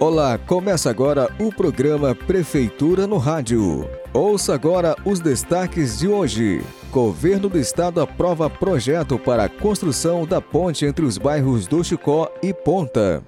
Olá, começa agora o programa Prefeitura no Rádio. Ouça agora os destaques de hoje. Governo do Estado aprova projeto para a construção da ponte entre os bairros do Chicó e Ponta.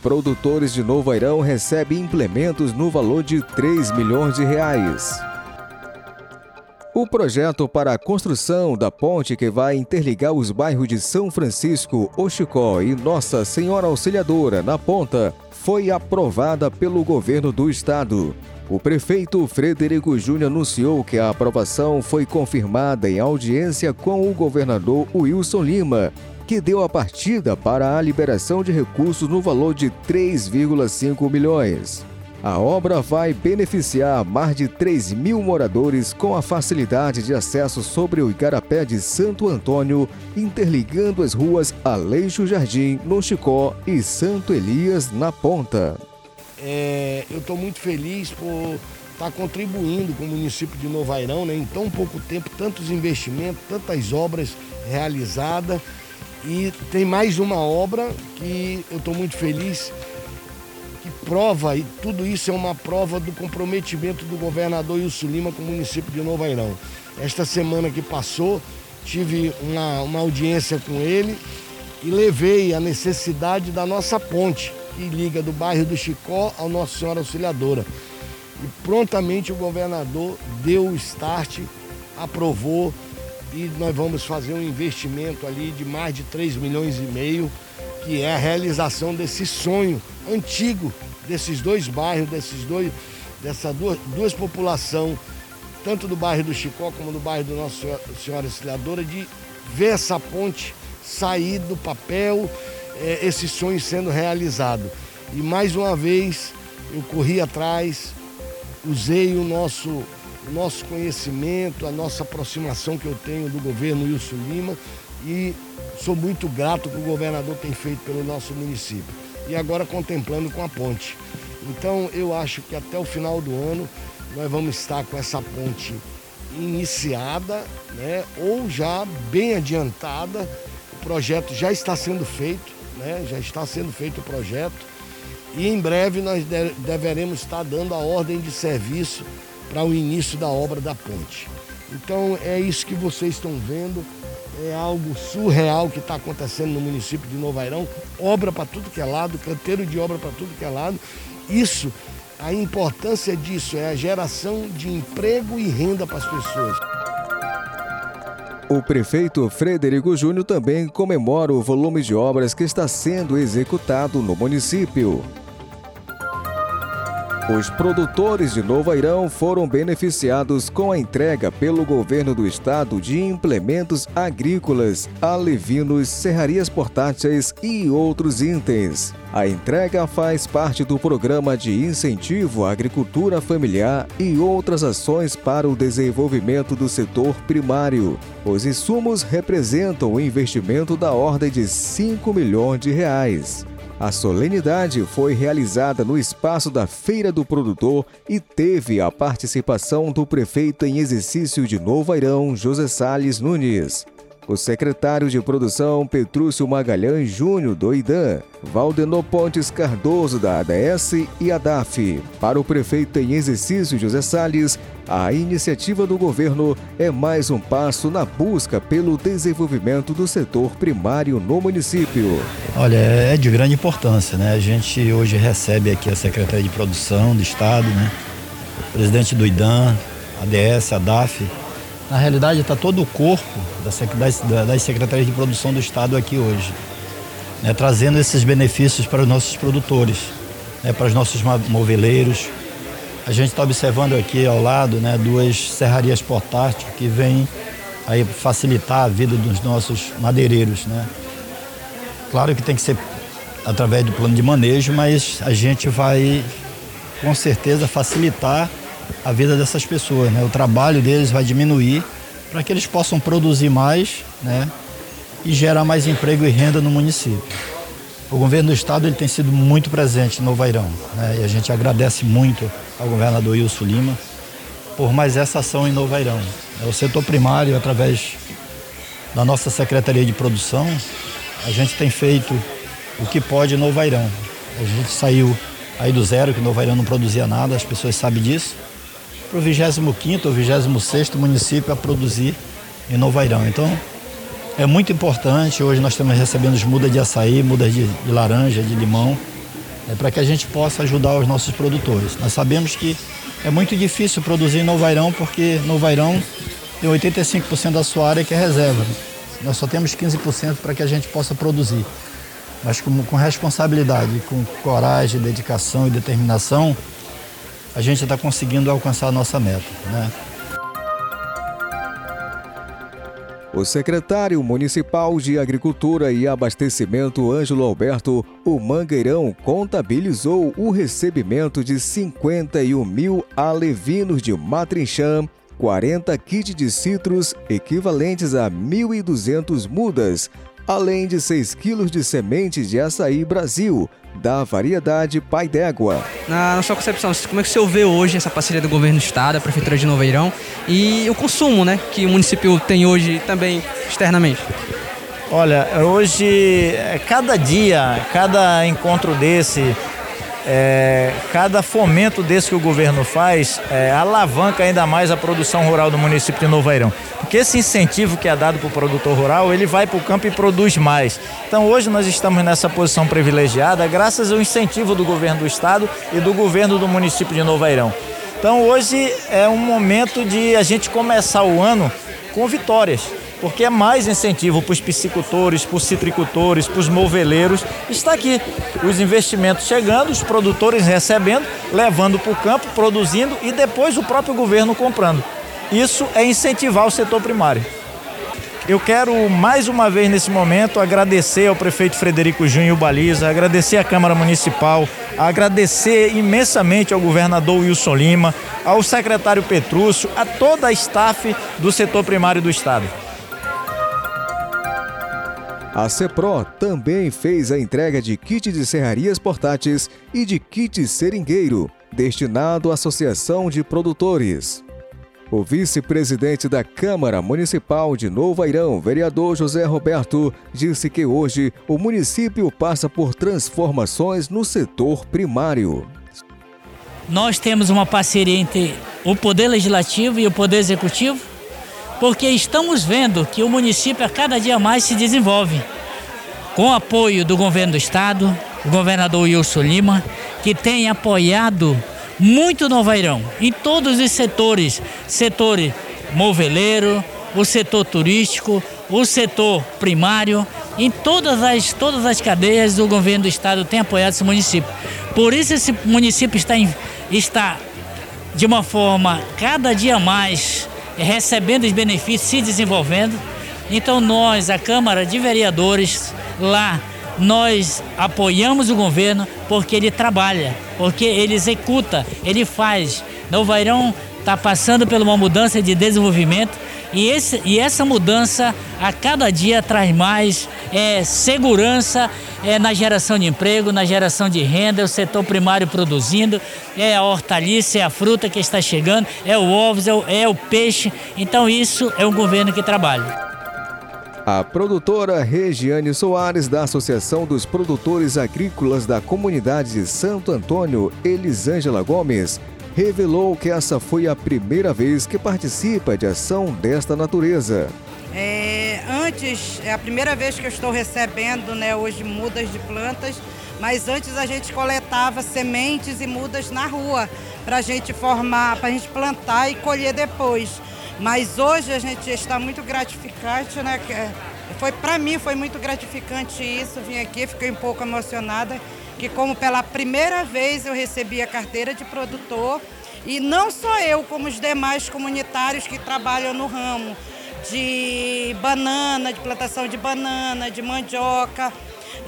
Produtores de Novo Airão recebem implementos no valor de 3 milhões de reais. O projeto para a construção da ponte que vai interligar os bairros de São Francisco, Oxicó e Nossa Senhora Auxiliadora na Ponta foi aprovada pelo governo do estado. O prefeito Frederico Júnior anunciou que a aprovação foi confirmada em audiência com o governador Wilson Lima, que deu a partida para a liberação de recursos no valor de 3,5 milhões. A obra vai beneficiar mais de 3 mil moradores com a facilidade de acesso sobre o Igarapé de Santo Antônio, interligando as ruas Aleixo Jardim, no Chicó e Santo Elias, na Ponta. É, eu estou muito feliz por estar tá contribuindo com o município de Novairão, né, em tão pouco tempo, tantos investimentos, tantas obras realizadas. E tem mais uma obra que eu estou muito feliz prova, e tudo isso é uma prova do comprometimento do governador Wilson Lima com o município de Novo Airão. Esta semana que passou, tive uma, uma audiência com ele e levei a necessidade da nossa ponte, que liga do bairro do Chicó ao Nossa Senhora Auxiliadora. E prontamente o governador deu o start, aprovou e nós vamos fazer um investimento ali de mais de 3 milhões e meio que é a realização desse sonho antigo desses dois bairros, desses dois, dessas duas, duas populações, tanto do bairro do Chicó como do bairro do Nossa Senhora Auxiliadora, de ver essa ponte sair do papel, é, esse sonho sendo realizado. E mais uma vez eu corri atrás, usei o nosso, o nosso conhecimento, a nossa aproximação que eu tenho do governo Wilson Lima e sou muito grato que o governador tem feito pelo nosso município. E agora contemplando com a ponte. Então eu acho que até o final do ano nós vamos estar com essa ponte iniciada, né, ou já bem adiantada. O projeto já está sendo feito, né, já está sendo feito o projeto. E em breve nós deveremos estar dando a ordem de serviço para o início da obra da ponte. Então é isso que vocês estão vendo é algo surreal que está acontecendo no município de Novo Airão. Obra para tudo que é lado, canteiro de obra para tudo que é lado. Isso, a importância disso é a geração de emprego e renda para as pessoas. O prefeito Frederico Júnior também comemora o volume de obras que está sendo executado no município. Os produtores de Novo Airão foram beneficiados com a entrega pelo governo do estado de implementos agrícolas, alevinos, serrarias portáteis e outros itens. A entrega faz parte do programa de incentivo à agricultura familiar e outras ações para o desenvolvimento do setor primário. Os insumos representam um investimento da ordem de 5 milhões de reais. A solenidade foi realizada no espaço da Feira do Produtor e teve a participação do prefeito em exercício de Novo Airão, José Sales Nunes o secretário de produção Petrúcio Magalhães Júnior do IDAN, Valdenor Pontes Cardoso da ADS e ADAF. Para o prefeito em exercício José Salles, a iniciativa do governo é mais um passo na busca pelo desenvolvimento do setor primário no município. Olha, é de grande importância, né? A gente hoje recebe aqui a Secretaria de Produção do Estado, né? O presidente do IDAN, ADS, ADAF, na realidade, está todo o corpo das, das secretarias de produção do Estado aqui hoje, né, trazendo esses benefícios para os nossos produtores, né, para os nossos moveleiros. A gente está observando aqui ao lado né, duas serrarias portáteis que vêm aí facilitar a vida dos nossos madeireiros. Né. Claro que tem que ser através do plano de manejo, mas a gente vai com certeza facilitar a vida dessas pessoas, né? O trabalho deles vai diminuir para que eles possam produzir mais, né? E gerar mais emprego e renda no município. O governo do estado ele tem sido muito presente no Vairão, né? E a gente agradece muito ao governador Wilson Lima por mais essa ação em Novairão. É o setor primário, através da nossa Secretaria de Produção, a gente tem feito o que pode em Novairão. A gente saiu aí do zero, que Novo Airão não produzia nada, as pessoas sabem disso, para o 25 ou 26 município a produzir em Novo Airão. Então, é muito importante. Hoje nós estamos recebendo mudas de açaí, mudas de, de laranja, de limão, é, para que a gente possa ajudar os nossos produtores. Nós sabemos que é muito difícil produzir em Novo Airão, porque Novo Airão tem 85% da sua área que é reserva. Nós só temos 15% para que a gente possa produzir. Mas com, com responsabilidade, com coragem, dedicação e determinação, a gente está conseguindo alcançar a nossa meta. Né? O secretário municipal de Agricultura e Abastecimento, Ângelo Alberto, o Mangueirão, contabilizou o recebimento de 51 mil alevinos de matrinchã, 40 kits de citros, equivalentes a 1.200 mudas, além de 6 quilos de sementes de açaí Brasil, da variedade Pai d'Égua. Na, na, sua concepção, como é que o senhor vê hoje essa parceria do governo do estado, a prefeitura de Noveirão e o consumo né, que o município tem hoje também externamente? Olha, hoje, é, cada dia, cada encontro desse, é, cada fomento desse que o governo faz é, alavanca ainda mais a produção rural do município de Novo Airão. Porque esse incentivo que é dado para o produtor rural, ele vai para o campo e produz mais. Então hoje nós estamos nessa posição privilegiada graças ao incentivo do governo do estado e do governo do município de Novo Airão. Então hoje é um momento de a gente começar o ano com vitórias porque é mais incentivo para os piscicultores, para os citricultores, para os moveleiros. Está aqui os investimentos chegando, os produtores recebendo, levando para o campo, produzindo e depois o próprio governo comprando. Isso é incentivar o setor primário. Eu quero mais uma vez nesse momento agradecer ao prefeito Frederico Júnior Baliza, agradecer à Câmara Municipal, agradecer imensamente ao governador Wilson Lima, ao secretário Petrúcio, a toda a staff do setor primário do Estado. A CEPRO também fez a entrega de kit de serrarias portáteis e de kit seringueiro, destinado à Associação de Produtores. O vice-presidente da Câmara Municipal de Novo Airão, vereador José Roberto, disse que hoje o município passa por transformações no setor primário. Nós temos uma parceria entre o Poder Legislativo e o Poder Executivo porque estamos vendo que o município a cada dia mais se desenvolve. Com o apoio do governo do estado, o governador Wilson Lima, que tem apoiado muito Novairão em todos os setores, setor moveleiro, o setor turístico, o setor primário, em todas as, todas as cadeias do governo do estado tem apoiado esse município. Por isso esse município está, está de uma forma cada dia mais recebendo os benefícios, se desenvolvendo. Então nós, a Câmara de Vereadores, lá nós apoiamos o governo porque ele trabalha, porque ele executa, ele faz. Novo Airão está passando por uma mudança de desenvolvimento e, esse, e essa mudança a cada dia traz mais é, segurança é, na geração de emprego, na geração de renda, é o setor primário produzindo, é a hortaliça, é a fruta que está chegando, é o ovos, é o, é o peixe. Então isso é um governo que trabalha. A produtora Regiane Soares, da Associação dos Produtores Agrícolas da Comunidade de Santo Antônio, Elisângela Gomes, revelou que essa foi a primeira vez que participa de ação desta natureza. É, antes, é a primeira vez que eu estou recebendo né, hoje mudas de plantas, mas antes a gente coletava sementes e mudas na rua para a gente formar, para a gente plantar e colher depois. Mas hoje a gente está muito gratificante, né? É, foi para mim foi muito gratificante isso, vim aqui, fiquei um pouco emocionada que como pela primeira vez eu recebi a carteira de produtor e não só eu, como os demais comunitários que trabalham no ramo de banana, de plantação de banana, de mandioca,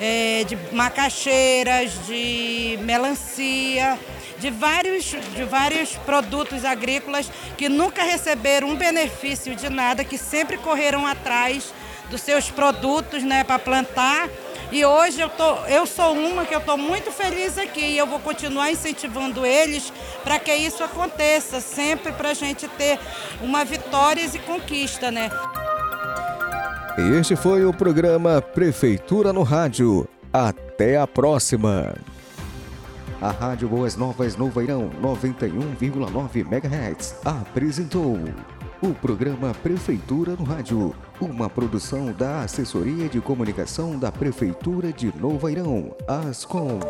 é, de macaxeiras, de melancia, de vários, de vários produtos agrícolas que nunca receberam um benefício de nada, que sempre correram atrás dos seus produtos né, para plantar e hoje eu, tô, eu sou uma que eu estou muito feliz aqui e eu vou continuar incentivando eles para que isso aconteça, sempre para a gente ter uma vitória e conquista, né? Este foi o programa Prefeitura no Rádio. Até a próxima! A Rádio Boas Novas Novairão 91,9 MHz apresentou o programa Prefeitura no Rádio, uma produção da Assessoria de Comunicação da Prefeitura de Novairão, ASCOM.